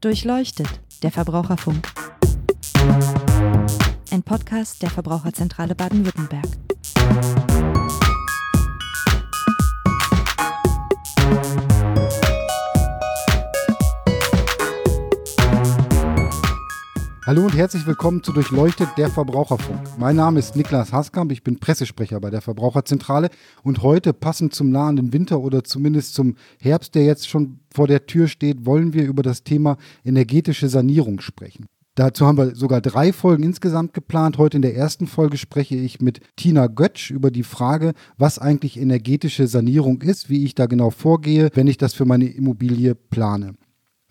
Durchleuchtet, der Verbraucherfunk. Ein Podcast der Verbraucherzentrale Baden-Württemberg. Hallo und herzlich willkommen zu Durchleuchtet der Verbraucherfunk. Mein Name ist Niklas Haskamp, ich bin Pressesprecher bei der Verbraucherzentrale und heute, passend zum nahenden Winter oder zumindest zum Herbst, der jetzt schon vor der Tür steht, wollen wir über das Thema energetische Sanierung sprechen. Dazu haben wir sogar drei Folgen insgesamt geplant. Heute in der ersten Folge spreche ich mit Tina Götsch über die Frage, was eigentlich energetische Sanierung ist, wie ich da genau vorgehe, wenn ich das für meine Immobilie plane.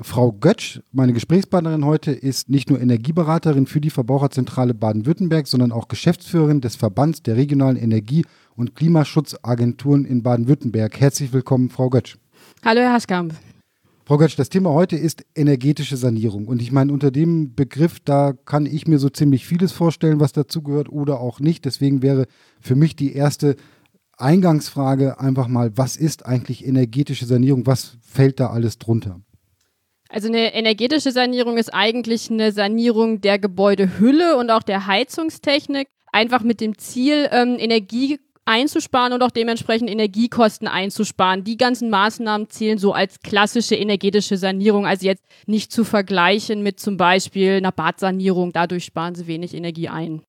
Frau Götsch, meine Gesprächspartnerin heute, ist nicht nur Energieberaterin für die Verbraucherzentrale Baden-Württemberg, sondern auch Geschäftsführerin des Verbands der regionalen Energie- und Klimaschutzagenturen in Baden-Württemberg. Herzlich willkommen, Frau Götsch. Hallo, Herr Haskamp. Frau Götsch, das Thema heute ist energetische Sanierung. Und ich meine, unter dem Begriff, da kann ich mir so ziemlich vieles vorstellen, was dazugehört oder auch nicht. Deswegen wäre für mich die erste Eingangsfrage einfach mal, was ist eigentlich energetische Sanierung? Was fällt da alles drunter? Also eine energetische Sanierung ist eigentlich eine Sanierung der Gebäudehülle und auch der Heizungstechnik, einfach mit dem Ziel, ähm, Energie einzusparen und auch dementsprechend Energiekosten einzusparen. Die ganzen Maßnahmen zählen so als klassische energetische Sanierung, also jetzt nicht zu vergleichen mit zum Beispiel einer Badsanierung. Dadurch sparen sie wenig Energie ein.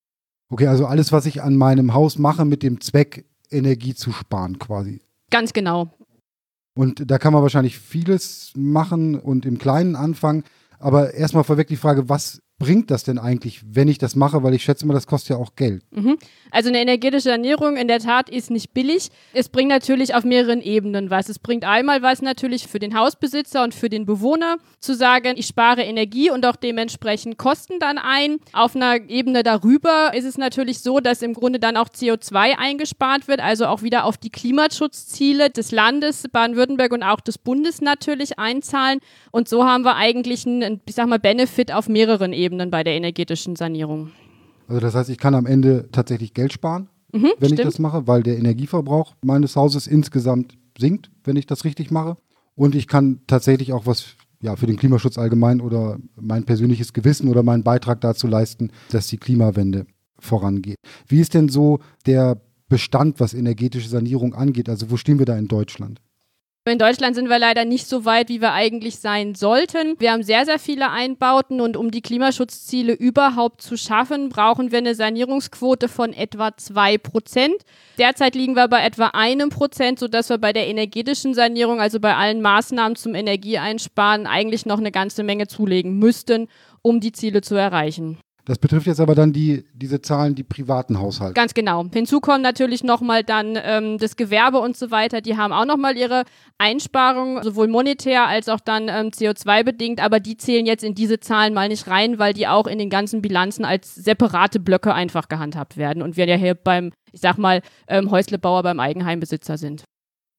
Okay, also alles, was ich an meinem Haus mache, mit dem Zweck, Energie zu sparen quasi. Ganz genau. Und da kann man wahrscheinlich vieles machen und im Kleinen anfangen. Aber erstmal vorweg die Frage, was bringt das denn eigentlich, wenn ich das mache? Weil ich schätze mal, das kostet ja auch Geld. Mhm. Also eine energetische Ernährung in der Tat ist nicht billig. Es bringt natürlich auf mehreren Ebenen was. Es bringt einmal was natürlich für den Hausbesitzer und für den Bewohner zu sagen, ich spare Energie und auch dementsprechend Kosten dann ein. Auf einer Ebene darüber ist es natürlich so, dass im Grunde dann auch CO2 eingespart wird, also auch wieder auf die Klimaschutzziele des Landes Baden-Württemberg und auch des Bundes natürlich einzahlen. Und so haben wir eigentlich einen, ich sag mal, Benefit auf mehreren Ebenen. Ebenen bei der energetischen Sanierung. Also das heißt, ich kann am Ende tatsächlich Geld sparen, mhm, wenn stimmt. ich das mache, weil der Energieverbrauch meines Hauses insgesamt sinkt, wenn ich das richtig mache. Und ich kann tatsächlich auch was ja, für den Klimaschutz allgemein oder mein persönliches Gewissen oder meinen Beitrag dazu leisten, dass die Klimawende vorangeht. Wie ist denn so der Bestand, was energetische Sanierung angeht? Also wo stehen wir da in Deutschland? In Deutschland sind wir leider nicht so weit, wie wir eigentlich sein sollten. Wir haben sehr, sehr viele Einbauten und um die Klimaschutzziele überhaupt zu schaffen, brauchen wir eine Sanierungsquote von etwa zwei Prozent. Derzeit liegen wir bei etwa einem Prozent, sodass wir bei der energetischen Sanierung, also bei allen Maßnahmen zum Energieeinsparen, eigentlich noch eine ganze Menge zulegen müssten, um die Ziele zu erreichen. Das betrifft jetzt aber dann die, diese Zahlen, die privaten Haushalte. Ganz genau. Hinzu kommen natürlich nochmal dann ähm, das Gewerbe und so weiter. Die haben auch nochmal ihre Einsparungen, sowohl monetär als auch dann ähm, CO2-bedingt. Aber die zählen jetzt in diese Zahlen mal nicht rein, weil die auch in den ganzen Bilanzen als separate Blöcke einfach gehandhabt werden. Und wir ja hier beim, ich sag mal, ähm, Häuslebauer beim Eigenheimbesitzer sind.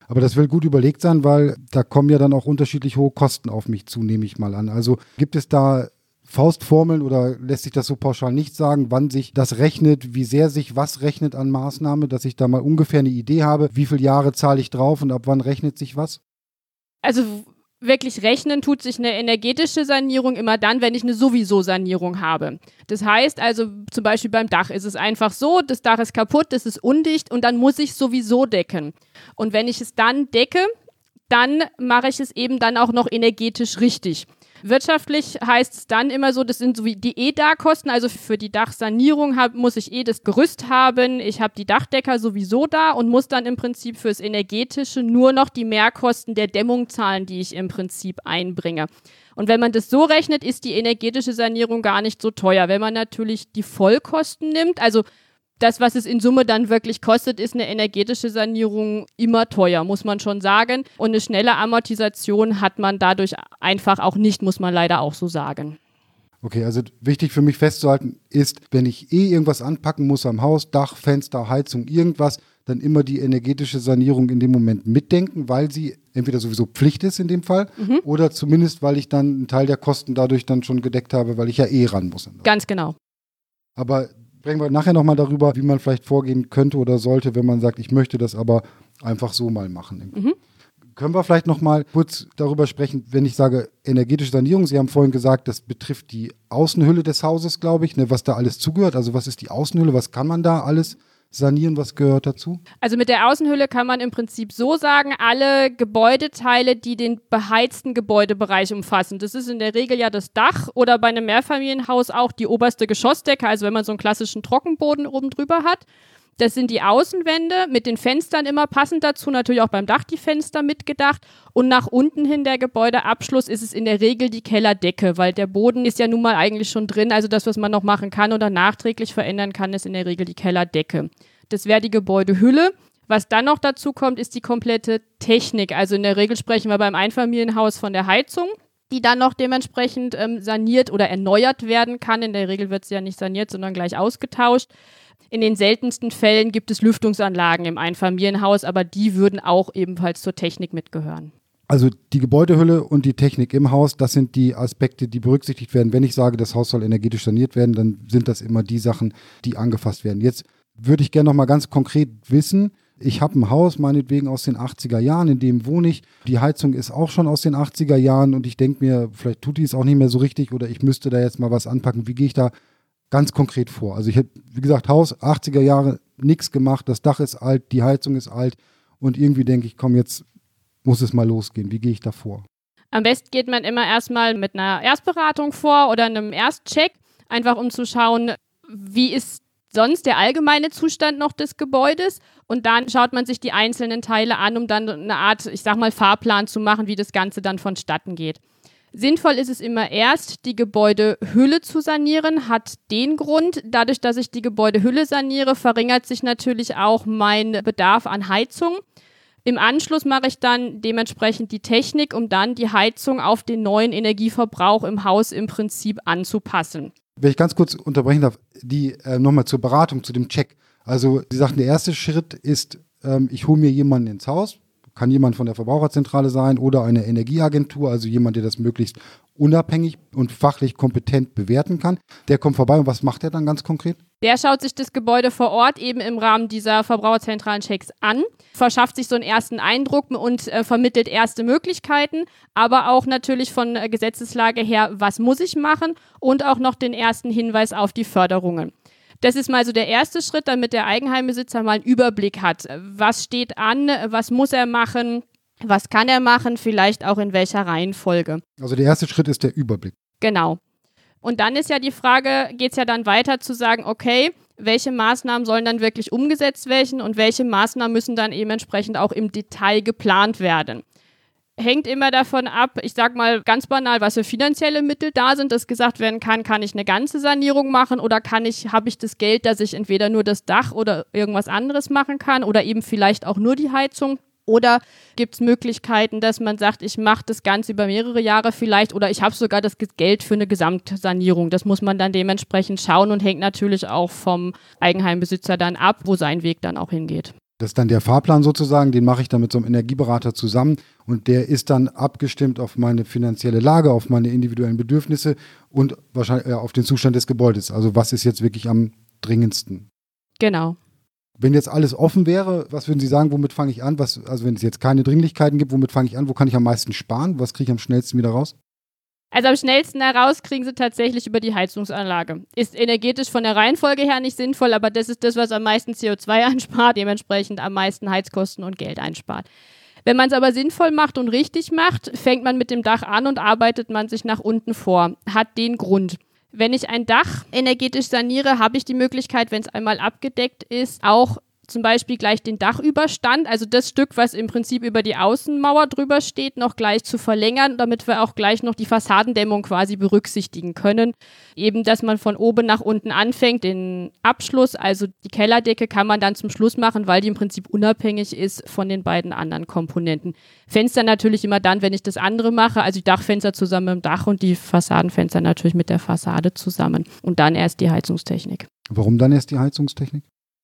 Aber das will gut überlegt sein, weil da kommen ja dann auch unterschiedlich hohe Kosten auf mich zu, nehme ich mal an. Also gibt es da Faustformeln oder lässt sich das so pauschal nicht sagen, wann sich das rechnet, wie sehr sich was rechnet an Maßnahme, dass ich da mal ungefähr eine Idee habe, wie viele Jahre zahle ich drauf und ab wann rechnet sich was? Also wirklich rechnen tut sich eine energetische Sanierung immer dann, wenn ich eine sowieso Sanierung habe. Das heißt also zum Beispiel beim Dach ist es einfach so, das Dach ist kaputt, das ist undicht und dann muss ich es sowieso decken. Und wenn ich es dann decke, dann mache ich es eben dann auch noch energetisch richtig. Wirtschaftlich heißt es dann immer so, das sind so wie die EDA-Kosten, also für die Dachsanierung hab, muss ich eh das Gerüst haben, ich habe die Dachdecker sowieso da und muss dann im Prinzip fürs Energetische nur noch die Mehrkosten der Dämmung zahlen, die ich im Prinzip einbringe. Und wenn man das so rechnet, ist die energetische Sanierung gar nicht so teuer. Wenn man natürlich die Vollkosten nimmt, also das, was es in Summe dann wirklich kostet, ist eine energetische Sanierung immer teuer, muss man schon sagen. Und eine schnelle Amortisation hat man dadurch einfach auch nicht, muss man leider auch so sagen. Okay, also wichtig für mich festzuhalten ist, wenn ich eh irgendwas anpacken muss am Haus, Dach, Fenster, Heizung, irgendwas, dann immer die energetische Sanierung in dem Moment mitdenken, weil sie entweder sowieso Pflicht ist in dem Fall mhm. oder zumindest, weil ich dann einen Teil der Kosten dadurch dann schon gedeckt habe, weil ich ja eh ran muss. Ganz genau. Aber sprechen wir nachher nochmal darüber, wie man vielleicht vorgehen könnte oder sollte, wenn man sagt, ich möchte das aber einfach so mal machen. Mhm. Können wir vielleicht noch mal kurz darüber sprechen, wenn ich sage energetische Sanierung? Sie haben vorhin gesagt, das betrifft die Außenhülle des Hauses, glaube ich, ne, was da alles zugehört. Also was ist die Außenhülle? Was kann man da alles sanieren? Was gehört dazu? Also mit der Außenhülle kann man im Prinzip so sagen, alle Gebäudeteile, die den beheizten Gebäudebereich umfassen. Das ist in der Regel ja das Dach oder bei einem Mehrfamilienhaus auch die oberste Geschossdecke, also wenn man so einen klassischen Trockenboden oben drüber hat. Das sind die Außenwände mit den Fenstern immer passend dazu, natürlich auch beim Dach die Fenster mitgedacht. Und nach unten hin der Gebäudeabschluss ist es in der Regel die Kellerdecke, weil der Boden ist ja nun mal eigentlich schon drin. Also das, was man noch machen kann oder nachträglich verändern kann, ist in der Regel die Kellerdecke. Das wäre die Gebäudehülle. Was dann noch dazu kommt, ist die komplette Technik. Also in der Regel sprechen wir beim Einfamilienhaus von der Heizung die dann noch dementsprechend ähm, saniert oder erneuert werden kann. In der Regel wird sie ja nicht saniert, sondern gleich ausgetauscht. In den seltensten Fällen gibt es Lüftungsanlagen im Einfamilienhaus, aber die würden auch ebenfalls zur Technik mitgehören. Also die Gebäudehülle und die Technik im Haus, das sind die Aspekte, die berücksichtigt werden. Wenn ich sage, das Haus soll energetisch saniert werden, dann sind das immer die Sachen, die angefasst werden. Jetzt würde ich gerne noch mal ganz konkret wissen, ich habe ein Haus, meinetwegen aus den 80er Jahren, in dem wohne ich. Die Heizung ist auch schon aus den 80er Jahren und ich denke mir, vielleicht tut die es auch nicht mehr so richtig oder ich müsste da jetzt mal was anpacken. Wie gehe ich da ganz konkret vor. Also ich habe, wie gesagt, Haus, 80er Jahre, nichts gemacht, das Dach ist alt, die Heizung ist alt und irgendwie denke ich, komm, jetzt muss es mal losgehen. Wie gehe ich da vor? Am besten geht man immer erstmal mit einer Erstberatung vor oder einem Erstcheck, einfach um zu schauen, wie ist sonst der allgemeine Zustand noch des Gebäudes und dann schaut man sich die einzelnen Teile an, um dann eine Art, ich sag mal, Fahrplan zu machen, wie das Ganze dann vonstatten geht. Sinnvoll ist es immer erst, die Gebäudehülle zu sanieren, hat den Grund, dadurch, dass ich die Gebäudehülle saniere, verringert sich natürlich auch mein Bedarf an Heizung. Im Anschluss mache ich dann dementsprechend die Technik, um dann die Heizung auf den neuen Energieverbrauch im Haus im Prinzip anzupassen. Wenn ich ganz kurz unterbrechen darf, die äh, nochmal zur Beratung, zu dem Check. Also Sie sagten, der erste Schritt ist, ähm, ich hole mir jemanden ins Haus, kann jemand von der Verbraucherzentrale sein oder eine Energieagentur, also jemand, der das möglichst unabhängig und fachlich kompetent bewerten kann. Der kommt vorbei und was macht er dann ganz konkret? Der schaut sich das Gebäude vor Ort eben im Rahmen dieser verbraucherzentralen Checks an, verschafft sich so einen ersten Eindruck und äh, vermittelt erste Möglichkeiten, aber auch natürlich von äh, Gesetzeslage her, was muss ich machen und auch noch den ersten Hinweis auf die Förderungen. Das ist mal so der erste Schritt, damit der Eigenheimbesitzer mal einen Überblick hat. Was steht an? Was muss er machen? Was kann er machen? Vielleicht auch in welcher Reihenfolge. Also der erste Schritt ist der Überblick. Genau. Und dann ist ja die Frage, geht es ja dann weiter zu sagen, okay, welche Maßnahmen sollen dann wirklich umgesetzt werden und welche Maßnahmen müssen dann eben entsprechend auch im Detail geplant werden hängt immer davon ab, ich sag mal ganz banal, was für finanzielle Mittel da sind, dass gesagt werden kann, kann ich eine ganze Sanierung machen oder kann ich, habe ich das Geld, dass ich entweder nur das Dach oder irgendwas anderes machen kann oder eben vielleicht auch nur die Heizung. Oder gibt es Möglichkeiten, dass man sagt, ich mache das Ganze über mehrere Jahre vielleicht oder ich habe sogar das Geld für eine Gesamtsanierung. Das muss man dann dementsprechend schauen und hängt natürlich auch vom Eigenheimbesitzer dann ab, wo sein Weg dann auch hingeht. Das ist dann der Fahrplan sozusagen, den mache ich dann mit so einem Energieberater zusammen und der ist dann abgestimmt auf meine finanzielle Lage, auf meine individuellen Bedürfnisse und wahrscheinlich äh, auf den Zustand des Gebäudes. Also was ist jetzt wirklich am dringendsten? Genau. Wenn jetzt alles offen wäre, was würden Sie sagen, womit fange ich an? Was, also wenn es jetzt keine Dringlichkeiten gibt, womit fange ich an? Wo kann ich am meisten sparen? Was kriege ich am schnellsten wieder raus? Also am schnellsten heraus kriegen sie tatsächlich über die Heizungsanlage. Ist energetisch von der Reihenfolge her nicht sinnvoll, aber das ist das, was am meisten CO2 einspart, dementsprechend am meisten Heizkosten und Geld einspart. Wenn man es aber sinnvoll macht und richtig macht, fängt man mit dem Dach an und arbeitet man sich nach unten vor. Hat den Grund. Wenn ich ein Dach energetisch saniere, habe ich die Möglichkeit, wenn es einmal abgedeckt ist, auch zum Beispiel gleich den Dachüberstand, also das Stück, was im Prinzip über die Außenmauer drüber steht, noch gleich zu verlängern, damit wir auch gleich noch die Fassadendämmung quasi berücksichtigen können. Eben, dass man von oben nach unten anfängt, den Abschluss, also die Kellerdecke kann man dann zum Schluss machen, weil die im Prinzip unabhängig ist von den beiden anderen Komponenten. Fenster natürlich immer dann, wenn ich das andere mache, also die Dachfenster zusammen mit dem Dach und die Fassadenfenster natürlich mit der Fassade zusammen und dann erst die Heizungstechnik. Warum dann erst die Heizungstechnik?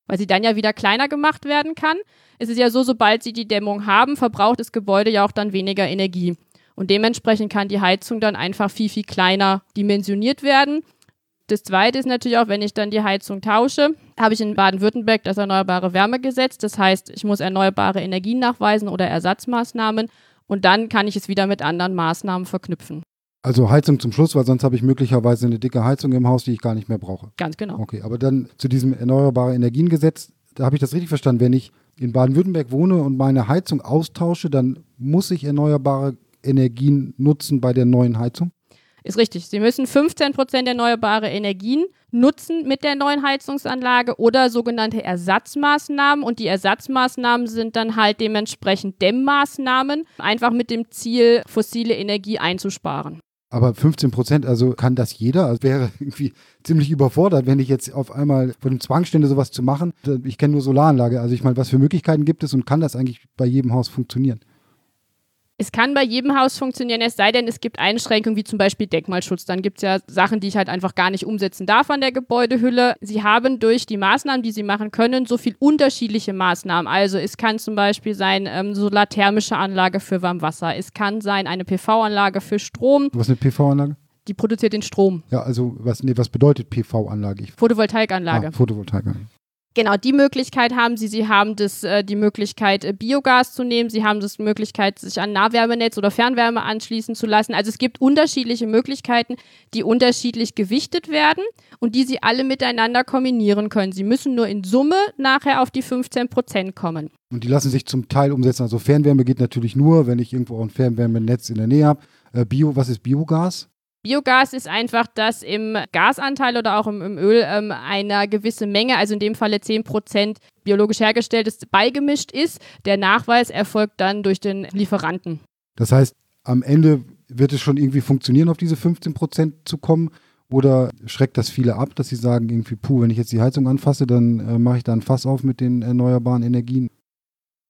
Weil sie dann ja wieder kleiner gemacht werden kann. Es ist ja so, sobald sie die Dämmung haben, verbraucht das Gebäude ja auch dann weniger Energie. Und dementsprechend kann die Heizung dann einfach viel, viel kleiner dimensioniert werden. Das zweite ist natürlich auch, wenn ich dann die Heizung tausche, habe ich in Baden-Württemberg das Erneuerbare Wärmegesetz. Das heißt, ich muss erneuerbare Energien nachweisen oder Ersatzmaßnahmen. Und dann kann ich es wieder mit anderen Maßnahmen verknüpfen. Also Heizung zum Schluss, weil sonst habe ich möglicherweise eine dicke Heizung im Haus, die ich gar nicht mehr brauche. Ganz genau. Okay, aber dann zu diesem Erneuerbare Energiengesetz, da habe ich das richtig verstanden. Wenn ich in Baden-Württemberg wohne und meine Heizung austausche, dann muss ich erneuerbare Energien nutzen bei der neuen Heizung? Ist richtig. Sie müssen 15 Prozent erneuerbare Energien nutzen mit der neuen Heizungsanlage oder sogenannte Ersatzmaßnahmen. Und die Ersatzmaßnahmen sind dann halt dementsprechend Dämmmaßnahmen, einfach mit dem Ziel, fossile Energie einzusparen. Aber 15 Prozent, also kann das jeder? Also wäre irgendwie ziemlich überfordert, wenn ich jetzt auf einmal vor dem Zwang stände, sowas zu machen. Ich kenne nur Solaranlage. Also ich meine, was für Möglichkeiten gibt es und kann das eigentlich bei jedem Haus funktionieren? Es kann bei jedem Haus funktionieren, es sei denn, es gibt Einschränkungen wie zum Beispiel Denkmalschutz. Dann gibt es ja Sachen, die ich halt einfach gar nicht umsetzen darf an der Gebäudehülle. Sie haben durch die Maßnahmen, die sie machen können, so viel unterschiedliche Maßnahmen. Also es kann zum Beispiel sein ähm, solarthermische Anlage für Warmwasser. Es kann sein eine PV-Anlage für Strom. Was ist eine PV-Anlage? Die produziert den Strom. Ja, also was, nee, was bedeutet PV-Anlage? Photovoltaikanlage. Ah, Photovoltaikanlage. Genau, die Möglichkeit haben Sie. Sie haben das, äh, die Möglichkeit, äh, Biogas zu nehmen. Sie haben das Möglichkeit, sich an Nahwärmenetz oder Fernwärme anschließen zu lassen. Also es gibt unterschiedliche Möglichkeiten, die unterschiedlich gewichtet werden und die Sie alle miteinander kombinieren können. Sie müssen nur in Summe nachher auf die 15 Prozent kommen. Und die lassen sich zum Teil umsetzen. Also Fernwärme geht natürlich nur, wenn ich irgendwo auch ein Fernwärmenetz in der Nähe habe. Äh, Bio, was ist Biogas? Biogas ist einfach, dass im Gasanteil oder auch im, im Öl ähm, eine gewisse Menge, also in dem Falle 10 Prozent biologisch hergestelltes beigemischt ist. Der Nachweis erfolgt dann durch den Lieferanten. Das heißt, am Ende wird es schon irgendwie funktionieren, auf diese 15 Prozent zu kommen? Oder schreckt das viele ab, dass sie sagen, irgendwie, puh, wenn ich jetzt die Heizung anfasse, dann äh, mache ich da ein Fass auf mit den erneuerbaren Energien?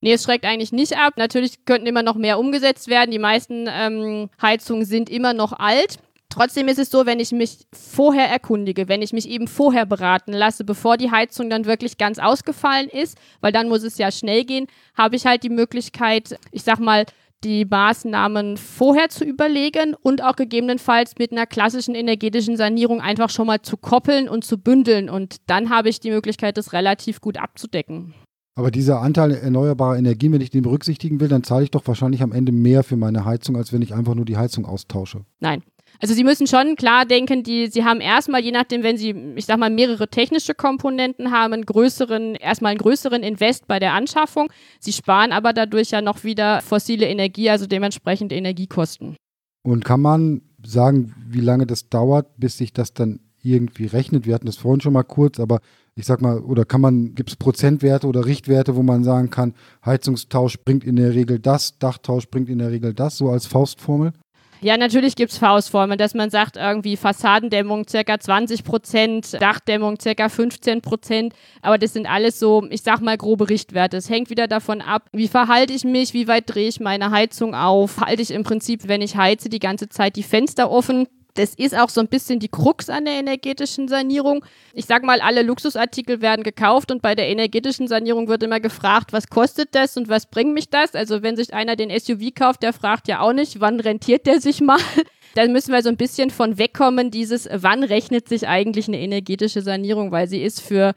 Nee, es schreckt eigentlich nicht ab. Natürlich könnten immer noch mehr umgesetzt werden. Die meisten ähm, Heizungen sind immer noch alt. Trotzdem ist es so, wenn ich mich vorher erkundige, wenn ich mich eben vorher beraten lasse, bevor die Heizung dann wirklich ganz ausgefallen ist, weil dann muss es ja schnell gehen, habe ich halt die Möglichkeit, ich sag mal, die Maßnahmen vorher zu überlegen und auch gegebenenfalls mit einer klassischen energetischen Sanierung einfach schon mal zu koppeln und zu bündeln. Und dann habe ich die Möglichkeit, das relativ gut abzudecken. Aber dieser Anteil erneuerbarer Energien, wenn ich den berücksichtigen will, dann zahle ich doch wahrscheinlich am Ende mehr für meine Heizung, als wenn ich einfach nur die Heizung austausche. Nein. Also Sie müssen schon klar denken, die, Sie haben erstmal, je nachdem, wenn Sie, ich sag mal, mehrere technische Komponenten haben, einen größeren, erstmal einen größeren Invest bei der Anschaffung. Sie sparen aber dadurch ja noch wieder fossile Energie, also dementsprechend Energiekosten. Und kann man sagen, wie lange das dauert, bis sich das dann irgendwie rechnet? Wir hatten das vorhin schon mal kurz, aber ich sag mal, oder kann man, gibt es Prozentwerte oder Richtwerte, wo man sagen kann, Heizungstausch bringt in der Regel das, Dachtausch bringt in der Regel das, so als Faustformel? Ja, natürlich gibt es Faustformeln, dass man sagt, irgendwie Fassadendämmung circa 20 Prozent, Dachdämmung circa 15 Prozent. Aber das sind alles so, ich sag mal, grobe Richtwerte. Es hängt wieder davon ab, wie verhalte ich mich, wie weit drehe ich meine Heizung auf. Halte ich im Prinzip, wenn ich heize, die ganze Zeit die Fenster offen, das ist auch so ein bisschen die Krux an der energetischen Sanierung. Ich sag mal, alle Luxusartikel werden gekauft und bei der energetischen Sanierung wird immer gefragt, was kostet das und was bringt mich das? Also wenn sich einer den SUV kauft, der fragt ja auch nicht, wann rentiert der sich mal? Da müssen wir so ein bisschen von wegkommen, dieses, wann rechnet sich eigentlich eine energetische Sanierung, weil sie ist für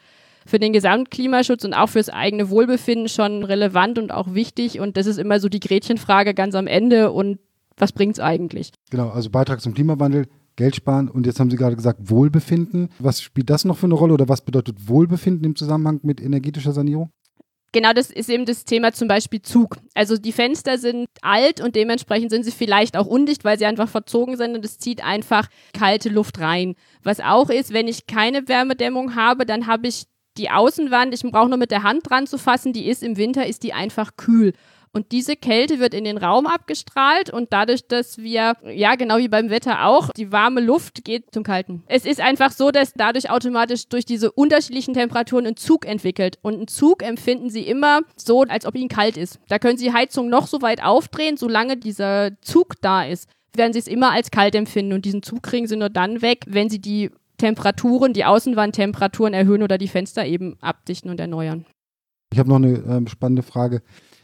für den Gesamtklimaschutz und auch fürs eigene Wohlbefinden schon relevant und auch wichtig. Und das ist immer so die Gretchenfrage ganz am Ende. Und was bringt es eigentlich? Genau, also Beitrag zum Klimawandel, Geld sparen und jetzt haben Sie gerade gesagt Wohlbefinden. Was spielt das noch für eine Rolle oder was bedeutet Wohlbefinden im Zusammenhang mit energetischer Sanierung? Genau, das ist eben das Thema zum Beispiel Zug. Also die Fenster sind alt und dementsprechend sind sie vielleicht auch undicht, weil sie einfach verzogen sind und es zieht einfach kalte Luft rein. Was auch ist, wenn ich keine Wärmedämmung habe, dann habe ich die Außenwand, ich brauche nur mit der Hand dran zu fassen, die ist im Winter, ist die einfach kühl. Und diese Kälte wird in den Raum abgestrahlt und dadurch, dass wir, ja, genau wie beim Wetter auch, die warme Luft geht zum Kalten. Es ist einfach so, dass dadurch automatisch durch diese unterschiedlichen Temperaturen ein Zug entwickelt. Und einen Zug empfinden Sie immer so, als ob ihn kalt ist. Da können Sie Heizung noch so weit aufdrehen, solange dieser Zug da ist, werden Sie es immer als kalt empfinden. Und diesen Zug kriegen Sie nur dann weg, wenn Sie die Temperaturen, die Außenwandtemperaturen erhöhen oder die Fenster eben abdichten und erneuern. Ich habe noch eine äh, spannende Frage.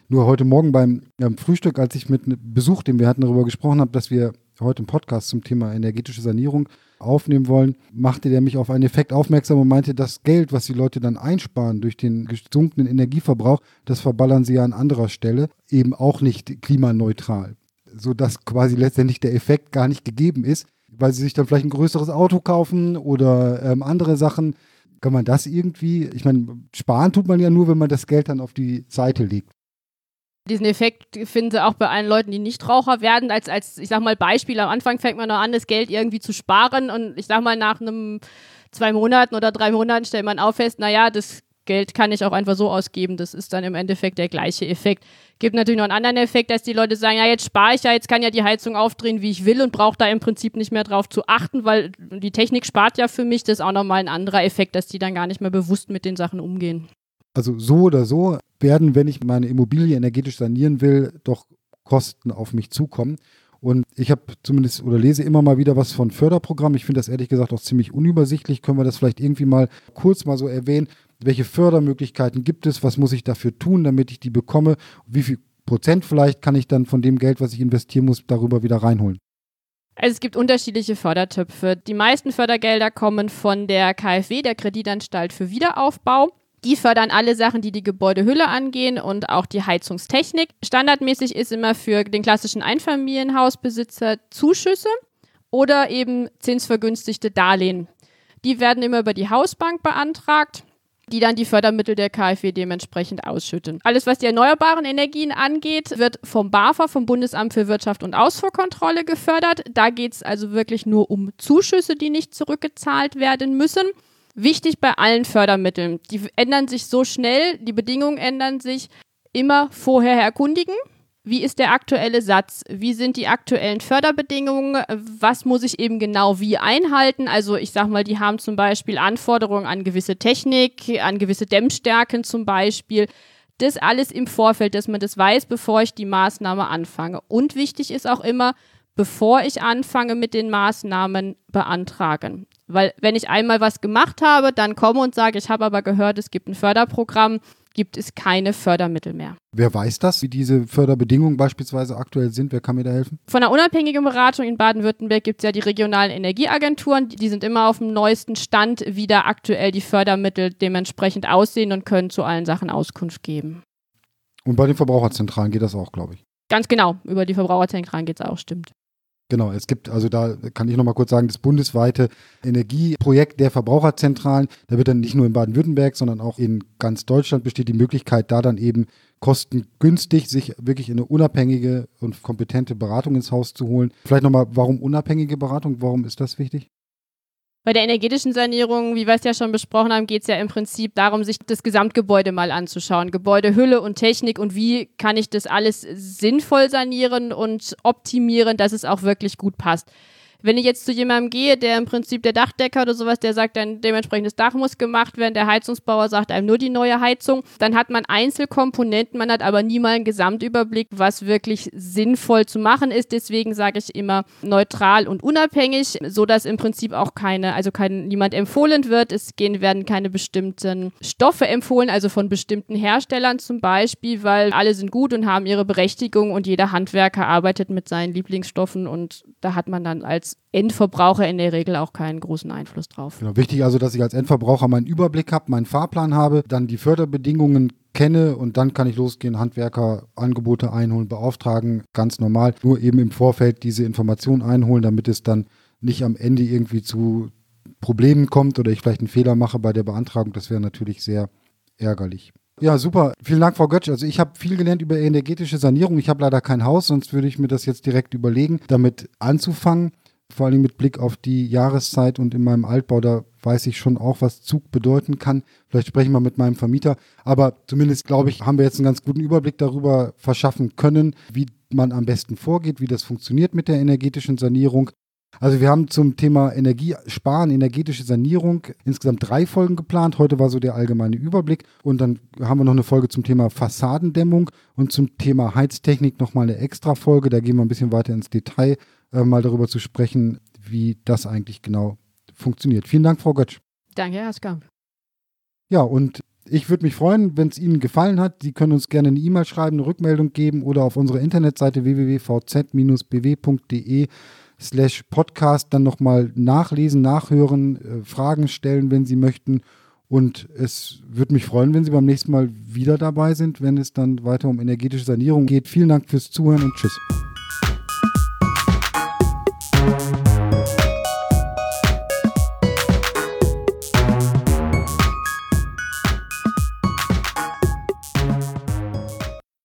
Nur heute Morgen beim, beim Frühstück, als ich mit einem Besuch, den wir hatten, darüber gesprochen habe, dass wir heute einen Podcast zum Thema energetische Sanierung aufnehmen wollen, machte der mich auf einen Effekt aufmerksam und meinte, das Geld, was die Leute dann einsparen durch den gesunkenen Energieverbrauch, das verballern sie ja an anderer Stelle, eben auch nicht klimaneutral. Sodass quasi letztendlich der Effekt gar nicht gegeben ist, weil sie sich dann vielleicht ein größeres Auto kaufen oder ähm, andere Sachen. Kann man das irgendwie, ich meine, sparen tut man ja nur, wenn man das Geld dann auf die Seite legt. Diesen Effekt finden sie auch bei allen Leuten, die Nichtraucher werden. Als, als, ich sag mal, Beispiel, am Anfang fängt man noch an, das Geld irgendwie zu sparen und ich sag mal, nach einem zwei Monaten oder drei Monaten stellt man auch fest, naja, das Geld kann ich auch einfach so ausgeben. Das ist dann im Endeffekt der gleiche Effekt. Gibt natürlich noch einen anderen Effekt, dass die Leute sagen, ja, jetzt spare ich ja, jetzt kann ja die Heizung aufdrehen, wie ich will und brauche da im Prinzip nicht mehr drauf zu achten, weil die Technik spart ja für mich. Das ist auch nochmal ein anderer Effekt, dass die dann gar nicht mehr bewusst mit den Sachen umgehen. Also so oder so werden, wenn ich meine Immobilie energetisch sanieren will, doch Kosten auf mich zukommen. Und ich habe zumindest oder lese immer mal wieder was von Förderprogrammen. Ich finde das ehrlich gesagt auch ziemlich unübersichtlich. Können wir das vielleicht irgendwie mal kurz mal so erwähnen? Welche Fördermöglichkeiten gibt es? Was muss ich dafür tun, damit ich die bekomme? Wie viel Prozent vielleicht kann ich dann von dem Geld, was ich investieren muss, darüber wieder reinholen? Also es gibt unterschiedliche Fördertöpfe. Die meisten Fördergelder kommen von der KfW, der Kreditanstalt für Wiederaufbau. Die fördern alle Sachen, die die Gebäudehülle angehen und auch die Heizungstechnik. Standardmäßig ist immer für den klassischen Einfamilienhausbesitzer Zuschüsse oder eben zinsvergünstigte Darlehen. Die werden immer über die Hausbank beantragt die dann die Fördermittel der KfW dementsprechend ausschütten. Alles, was die erneuerbaren Energien angeht, wird vom BAFA, vom Bundesamt für Wirtschaft und Ausfuhrkontrolle gefördert. Da geht es also wirklich nur um Zuschüsse, die nicht zurückgezahlt werden müssen. Wichtig bei allen Fördermitteln. Die ändern sich so schnell, die Bedingungen ändern sich. Immer vorher erkundigen. Wie ist der aktuelle Satz? Wie sind die aktuellen Förderbedingungen? Was muss ich eben genau wie einhalten? Also ich sage mal, die haben zum Beispiel Anforderungen an gewisse Technik, an gewisse Dämmstärken zum Beispiel. Das alles im Vorfeld, dass man das weiß, bevor ich die Maßnahme anfange. Und wichtig ist auch immer, bevor ich anfange mit den Maßnahmen beantragen. Weil wenn ich einmal was gemacht habe, dann komme und sage, ich habe aber gehört, es gibt ein Förderprogramm, gibt es keine Fördermittel mehr. Wer weiß das, wie diese Förderbedingungen beispielsweise aktuell sind? Wer kann mir da helfen? Von der unabhängigen Beratung in Baden-Württemberg gibt es ja die regionalen Energieagenturen. Die sind immer auf dem neuesten Stand, wie da aktuell die Fördermittel dementsprechend aussehen und können zu allen Sachen Auskunft geben. Und bei den Verbraucherzentralen geht das auch, glaube ich. Ganz genau, über die Verbraucherzentralen geht es auch, stimmt. Genau, es gibt, also da kann ich nochmal kurz sagen, das bundesweite Energieprojekt der Verbraucherzentralen, da wird dann nicht nur in Baden-Württemberg, sondern auch in ganz Deutschland besteht die Möglichkeit, da dann eben kostengünstig sich wirklich eine unabhängige und kompetente Beratung ins Haus zu holen. Vielleicht nochmal, warum unabhängige Beratung? Warum ist das wichtig? Bei der energetischen Sanierung, wie wir es ja schon besprochen haben, geht es ja im Prinzip darum, sich das Gesamtgebäude mal anzuschauen. Gebäudehülle und Technik und wie kann ich das alles sinnvoll sanieren und optimieren, dass es auch wirklich gut passt. Wenn ich jetzt zu jemandem gehe, der im Prinzip der Dachdecker oder sowas, der sagt dann, dementsprechendes Dach muss gemacht werden, der Heizungsbauer sagt einem nur die neue Heizung, dann hat man Einzelkomponenten, man hat aber nie mal einen Gesamtüberblick, was wirklich sinnvoll zu machen ist. Deswegen sage ich immer neutral und unabhängig, so dass im Prinzip auch keine, also kein, niemand empfohlen wird. Es gehen, werden keine bestimmten Stoffe empfohlen, also von bestimmten Herstellern zum Beispiel, weil alle sind gut und haben ihre Berechtigung und jeder Handwerker arbeitet mit seinen Lieblingsstoffen und da hat man dann als Endverbraucher in der Regel auch keinen großen Einfluss drauf. Genau, wichtig also, dass ich als Endverbraucher meinen Überblick habe, meinen Fahrplan habe, dann die Förderbedingungen kenne und dann kann ich losgehen, Handwerker Angebote einholen, beauftragen, ganz normal. Nur eben im Vorfeld diese Informationen einholen, damit es dann nicht am Ende irgendwie zu Problemen kommt oder ich vielleicht einen Fehler mache bei der Beantragung. Das wäre natürlich sehr ärgerlich. Ja, super. Vielen Dank, Frau Götsch. Also ich habe viel gelernt über energetische Sanierung. Ich habe leider kein Haus, sonst würde ich mir das jetzt direkt überlegen, damit anzufangen vor allem mit Blick auf die Jahreszeit und in meinem Altbau, da weiß ich schon auch, was Zug bedeuten kann. Vielleicht sprechen wir mit meinem Vermieter. Aber zumindest, glaube ich, haben wir jetzt einen ganz guten Überblick darüber verschaffen können, wie man am besten vorgeht, wie das funktioniert mit der energetischen Sanierung. Also wir haben zum Thema Energiesparen, energetische Sanierung insgesamt drei Folgen geplant. Heute war so der allgemeine Überblick und dann haben wir noch eine Folge zum Thema Fassadendämmung und zum Thema Heiztechnik nochmal eine extra Folge. Da gehen wir ein bisschen weiter ins Detail äh, mal darüber zu sprechen, wie das eigentlich genau funktioniert. Vielen Dank, Frau Götsch. Danke, Herr Skam. Ja, und ich würde mich freuen, wenn es Ihnen gefallen hat. Sie können uns gerne eine E-Mail schreiben, eine Rückmeldung geben oder auf unserer Internetseite www.vz-bw.de slash podcast dann nochmal nachlesen, nachhören, äh, Fragen stellen, wenn Sie möchten. Und es würde mich freuen, wenn Sie beim nächsten Mal wieder dabei sind, wenn es dann weiter um energetische Sanierung geht. Vielen Dank fürs Zuhören und tschüss.